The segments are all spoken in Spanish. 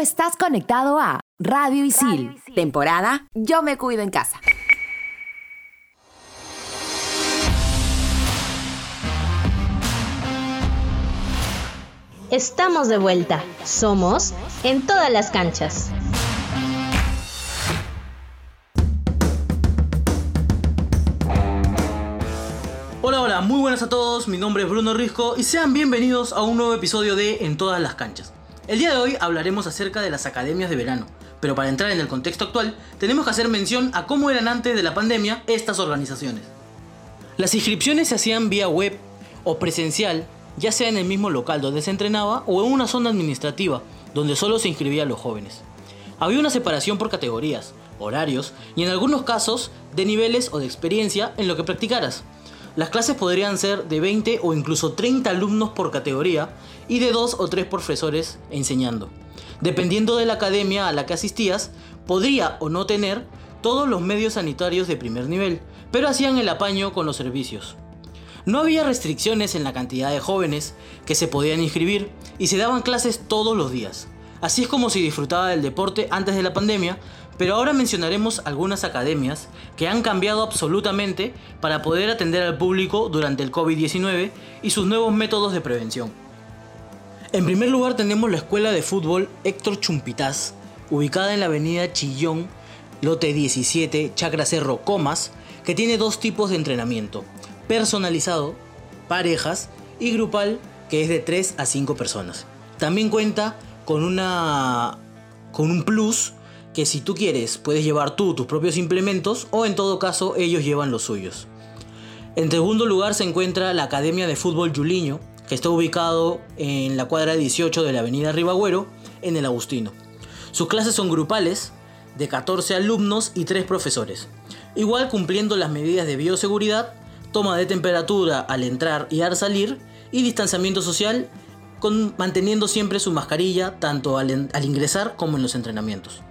estás conectado a Radio Isil, temporada Yo me cuido en casa. Estamos de vuelta. Somos en todas las canchas. Hola, hola, muy buenas a todos, mi nombre es Bruno Risco y sean bienvenidos a un nuevo episodio de En todas las canchas. El día de hoy hablaremos acerca de las academias de verano, pero para entrar en el contexto actual tenemos que hacer mención a cómo eran antes de la pandemia estas organizaciones. Las inscripciones se hacían vía web o presencial, ya sea en el mismo local donde se entrenaba o en una zona administrativa donde solo se inscribían los jóvenes. Había una separación por categorías, horarios y en algunos casos de niveles o de experiencia en lo que practicaras. Las clases podrían ser de 20 o incluso 30 alumnos por categoría y de 2 o 3 profesores enseñando. Dependiendo de la academia a la que asistías, podría o no tener todos los medios sanitarios de primer nivel, pero hacían el apaño con los servicios. No había restricciones en la cantidad de jóvenes que se podían inscribir y se daban clases todos los días. Así es como se disfrutaba del deporte antes de la pandemia, pero ahora mencionaremos algunas academias que han cambiado absolutamente para poder atender al público durante el COVID-19 y sus nuevos métodos de prevención. En primer lugar tenemos la Escuela de Fútbol Héctor Chumpitaz, ubicada en la avenida Chillón, lote 17, Chacra Cerro, Comas, que tiene dos tipos de entrenamiento, personalizado, parejas y grupal, que es de 3 a 5 personas. También cuenta con, una, con un plus que si tú quieres puedes llevar tú tus propios implementos o en todo caso ellos llevan los suyos. En segundo lugar se encuentra la Academia de Fútbol Yuliño, que está ubicado en la cuadra 18 de la avenida Ribagüero, en el Agustino. Sus clases son grupales, de 14 alumnos y 3 profesores. Igual cumpliendo las medidas de bioseguridad, toma de temperatura al entrar y al salir y distanciamiento social, manteniendo siempre su mascarilla tanto al ingresar como en los entrenamientos.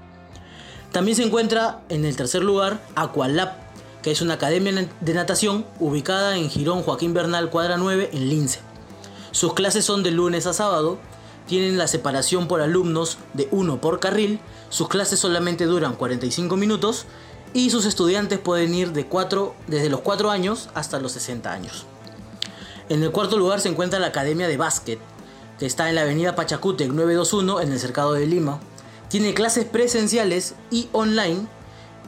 También se encuentra en el tercer lugar Aqualab, que es una academia de natación ubicada en Girón Joaquín Bernal, cuadra 9, en Lince. Sus clases son de lunes a sábado, tienen la separación por alumnos de uno por carril, sus clases solamente duran 45 minutos y sus estudiantes pueden ir de desde los 4 años hasta los 60 años. En el cuarto lugar se encuentra la Academia de Básquet, que está en la avenida Pachacútec 921 en el cercado de Lima. Tiene clases presenciales y online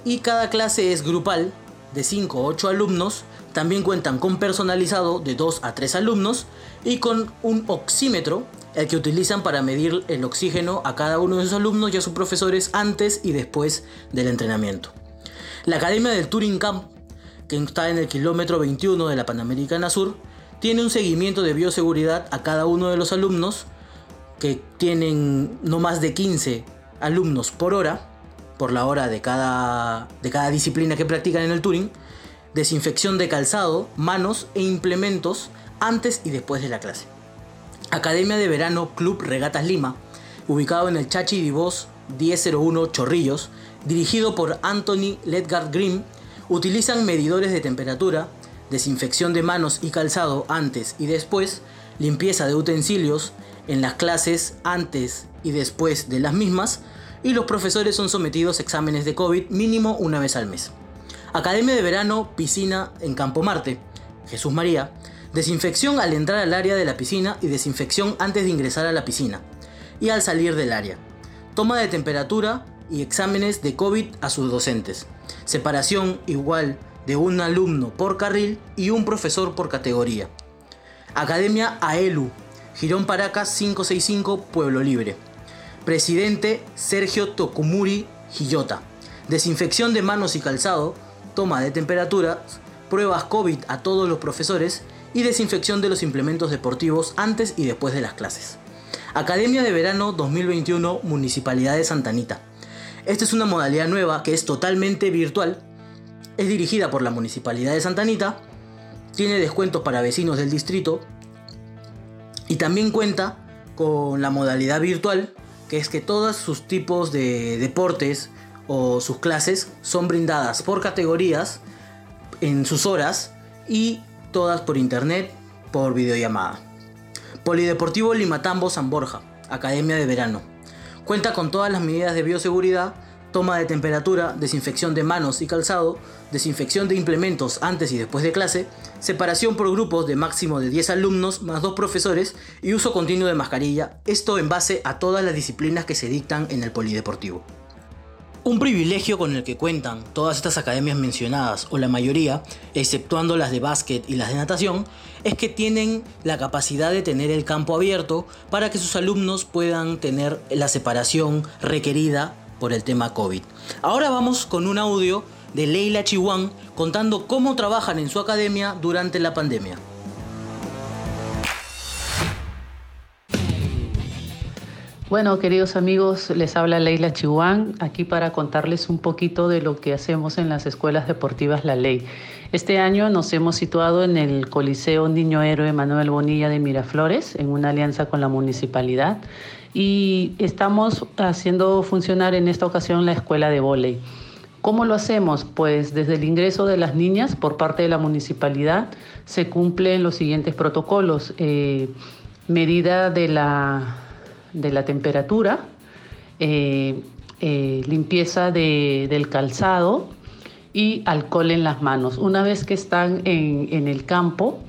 y cada clase es grupal de 5 o 8 alumnos. También cuentan con personalizado de 2 a 3 alumnos y con un oxímetro, el que utilizan para medir el oxígeno a cada uno de sus alumnos y a sus profesores antes y después del entrenamiento. La Academia del Touring Camp, que está en el kilómetro 21 de la Panamericana Sur, tiene un seguimiento de bioseguridad a cada uno de los alumnos que tienen no más de 15 alumnos por hora, por la hora de cada, de cada disciplina que practican en el Turing, desinfección de calzado, manos e implementos antes y después de la clase. Academia de Verano Club Regatas Lima, ubicado en el Chachi Divos 1001 Chorrillos, dirigido por Anthony Ledgard Grimm, utilizan medidores de temperatura, desinfección de manos y calzado antes y después, limpieza de utensilios en las clases antes y después de las mismas, y los profesores son sometidos a exámenes de COVID mínimo una vez al mes. Academia de verano, piscina en Campo Marte, Jesús María, desinfección al entrar al área de la piscina y desinfección antes de ingresar a la piscina y al salir del área. Toma de temperatura y exámenes de COVID a sus docentes. Separación igual de un alumno por carril y un profesor por categoría. Academia AELU, Girón Paracas 565, Pueblo Libre. Presidente Sergio Tokumuri Hiyota. Desinfección de manos y calzado, toma de temperatura, pruebas COVID a todos los profesores y desinfección de los implementos deportivos antes y después de las clases. Academia de Verano 2021 Municipalidad de Santa Anita. Esta es una modalidad nueva que es totalmente virtual, es dirigida por la Municipalidad de Santa Anita, tiene descuentos para vecinos del distrito y también cuenta con la modalidad virtual que es que todos sus tipos de deportes o sus clases son brindadas por categorías en sus horas y todas por internet por videollamada. Polideportivo Limatambo San Borja, Academia de Verano. Cuenta con todas las medidas de bioseguridad, toma de temperatura, desinfección de manos y calzado, desinfección de implementos antes y después de clase, separación por grupos de máximo de 10 alumnos más dos profesores y uso continuo de mascarilla, esto en base a todas las disciplinas que se dictan en el polideportivo. Un privilegio con el que cuentan todas estas academias mencionadas, o la mayoría, exceptuando las de básquet y las de natación, es que tienen la capacidad de tener el campo abierto para que sus alumnos puedan tener la separación requerida por el tema COVID. Ahora vamos con un audio de Leila Chihuán contando cómo trabajan en su academia durante la pandemia. Bueno, queridos amigos, les habla Leila Chihuán, aquí para contarles un poquito de lo que hacemos en las escuelas deportivas La Ley. Este año nos hemos situado en el Coliseo Niño Héroe Manuel Bonilla de Miraflores, en una alianza con la municipalidad, y estamos haciendo funcionar en esta ocasión la escuela de vóley. ¿Cómo lo hacemos? Pues desde el ingreso de las niñas por parte de la municipalidad se cumplen los siguientes protocolos. Eh, medida de la de la temperatura, eh, eh, limpieza del calzado y alcohol en las manos. Una vez que están en, el campo,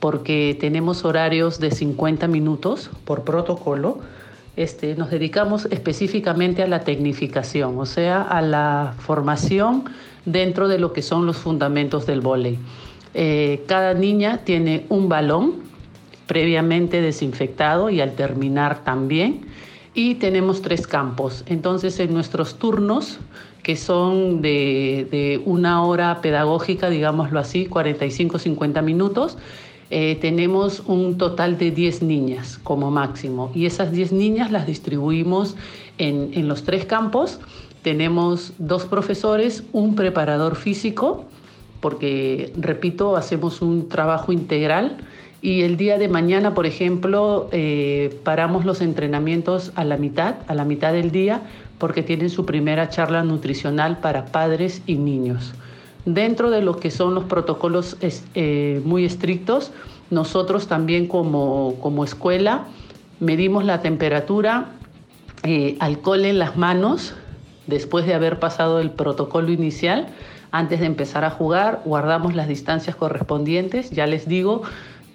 porque tenemos horarios de 50 minutos por protocolo, este, nos dedicamos específicamente a la tecnificación, o sea, a la formación dentro de lo que son los fundamentos del vóley. Eh, cada niña tiene un balón previamente desinfectado y al terminar también. Y tenemos tres campos. Entonces en nuestros turnos, que son de, una hora pedagógica, digámoslo así, 45-50 minutos, eh, tenemos un total de 10 niñas como máximo. Y esas 10 niñas las distribuimos en, en los tres campos. Tenemos dos profesores, un preparador físico, porque, repito, hacemos un trabajo integral y el día de mañana, por ejemplo, eh, paramos los entrenamientos a la mitad, a la mitad del día, porque tienen su primera charla nutricional para padres y niños. Dentro de lo que son los protocolos eh, muy estrictos, nosotros también como, como escuela medimos la temperatura, eh, alcohol en las manos, después de haber pasado el protocolo inicial, antes de empezar a jugar, guardamos las distancias correspondientes, ya les digo,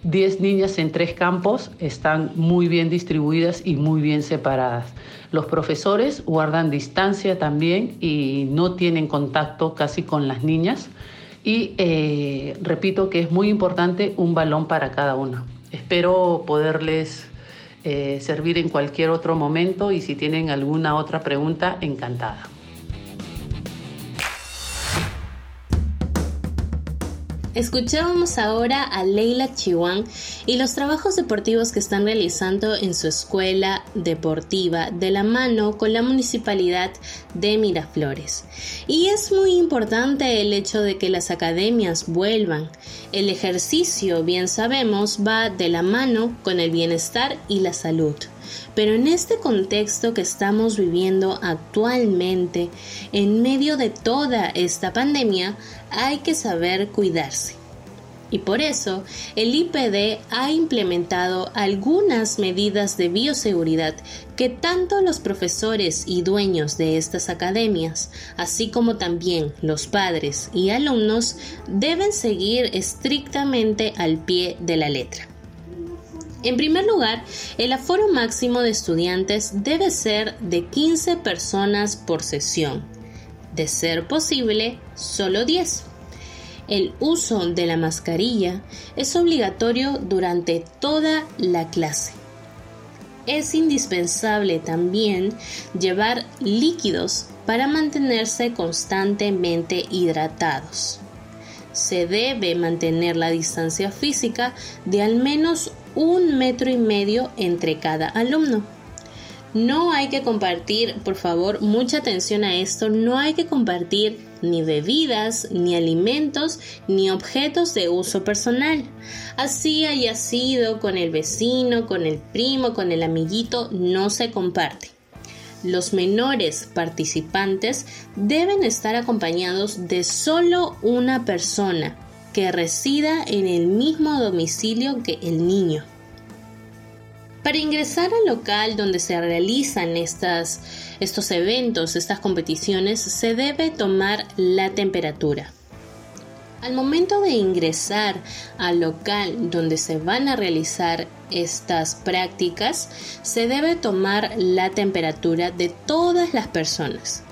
10 niñas en tres campos están muy bien distribuidas y muy bien separadas. Los profesores guardan distancia también y no tienen contacto casi con las niñas. Y eh, repito que es muy importante un balón para cada una. Espero poderles eh, servir en cualquier otro momento y si tienen alguna otra pregunta, encantada. Escuchábamos ahora a Leila Chihuán y los trabajos deportivos que están realizando en su escuela deportiva de la mano con la municipalidad de Miraflores. Y es muy importante el hecho de que las academias vuelvan. El ejercicio, bien sabemos, va de la mano con el bienestar y la salud. Pero en este contexto que estamos viviendo actualmente, en medio de toda esta pandemia, hay que saber cuidarse. Y por eso el IPD ha implementado algunas medidas de bioseguridad que tanto los profesores y dueños de estas academias, así como también los padres y alumnos, deben seguir estrictamente al pie de la letra. En primer lugar, el aforo máximo de estudiantes debe ser de 15 personas por sesión. De ser posible, solo 10. El uso de la mascarilla es obligatorio durante toda la clase. Es indispensable también llevar líquidos para mantenerse constantemente hidratados. Se debe mantener la distancia física de al menos un metro y medio entre cada alumno. No hay que compartir, por favor, mucha atención a esto, no hay que compartir ni bebidas, ni alimentos, ni objetos de uso personal. Así haya sido con el vecino, con el primo, con el amiguito, no se comparte. Los menores participantes deben estar acompañados de solo una persona que resida en el mismo domicilio que el niño. Para ingresar al local donde se realizan estas, estos eventos, estas competiciones, se debe tomar la temperatura. Al momento de ingresar al local donde se van a realizar estas prácticas, se debe tomar la temperatura de todas las personas.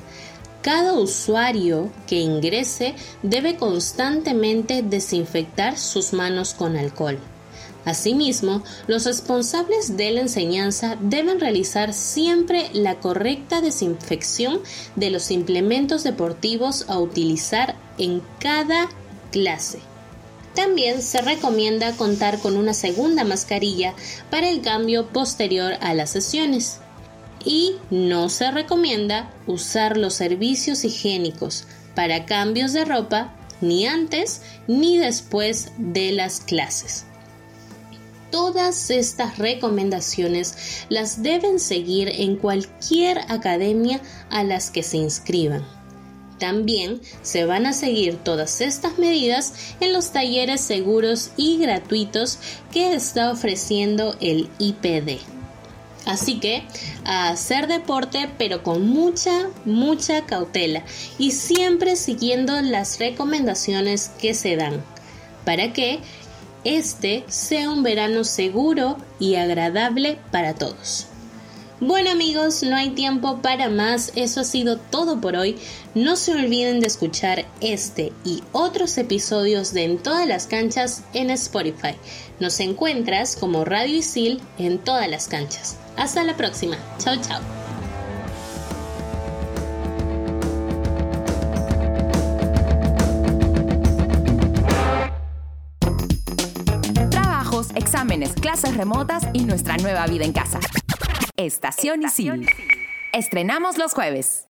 Cada usuario que ingrese debe constantemente desinfectar sus manos con alcohol. Asimismo, los responsables de la enseñanza deben realizar siempre la correcta desinfección de los implementos deportivos a utilizar en cada clase. También se recomienda contar con una segunda mascarilla para el cambio posterior a las sesiones. Y no se recomienda usar los servicios higiénicos para cambios de ropa ni antes ni después de las clases. Todas estas recomendaciones las deben seguir en cualquier academia a las que se inscriban. También se van a seguir todas estas medidas en los talleres seguros y gratuitos que está ofreciendo el IPD. Así que a hacer deporte pero con mucha, mucha cautela y siempre siguiendo las recomendaciones que se dan para que este sea un verano seguro y agradable para todos. Bueno amigos, no hay tiempo para más, eso ha sido todo por hoy. No se olviden de escuchar este y otros episodios de En todas las canchas en Spotify. Nos encuentras como Radio Isil en todas las canchas. Hasta la próxima. Chao, chao. exámenes, clases remotas y nuestra nueva vida en casa. Estación Isil. Estrenamos los jueves.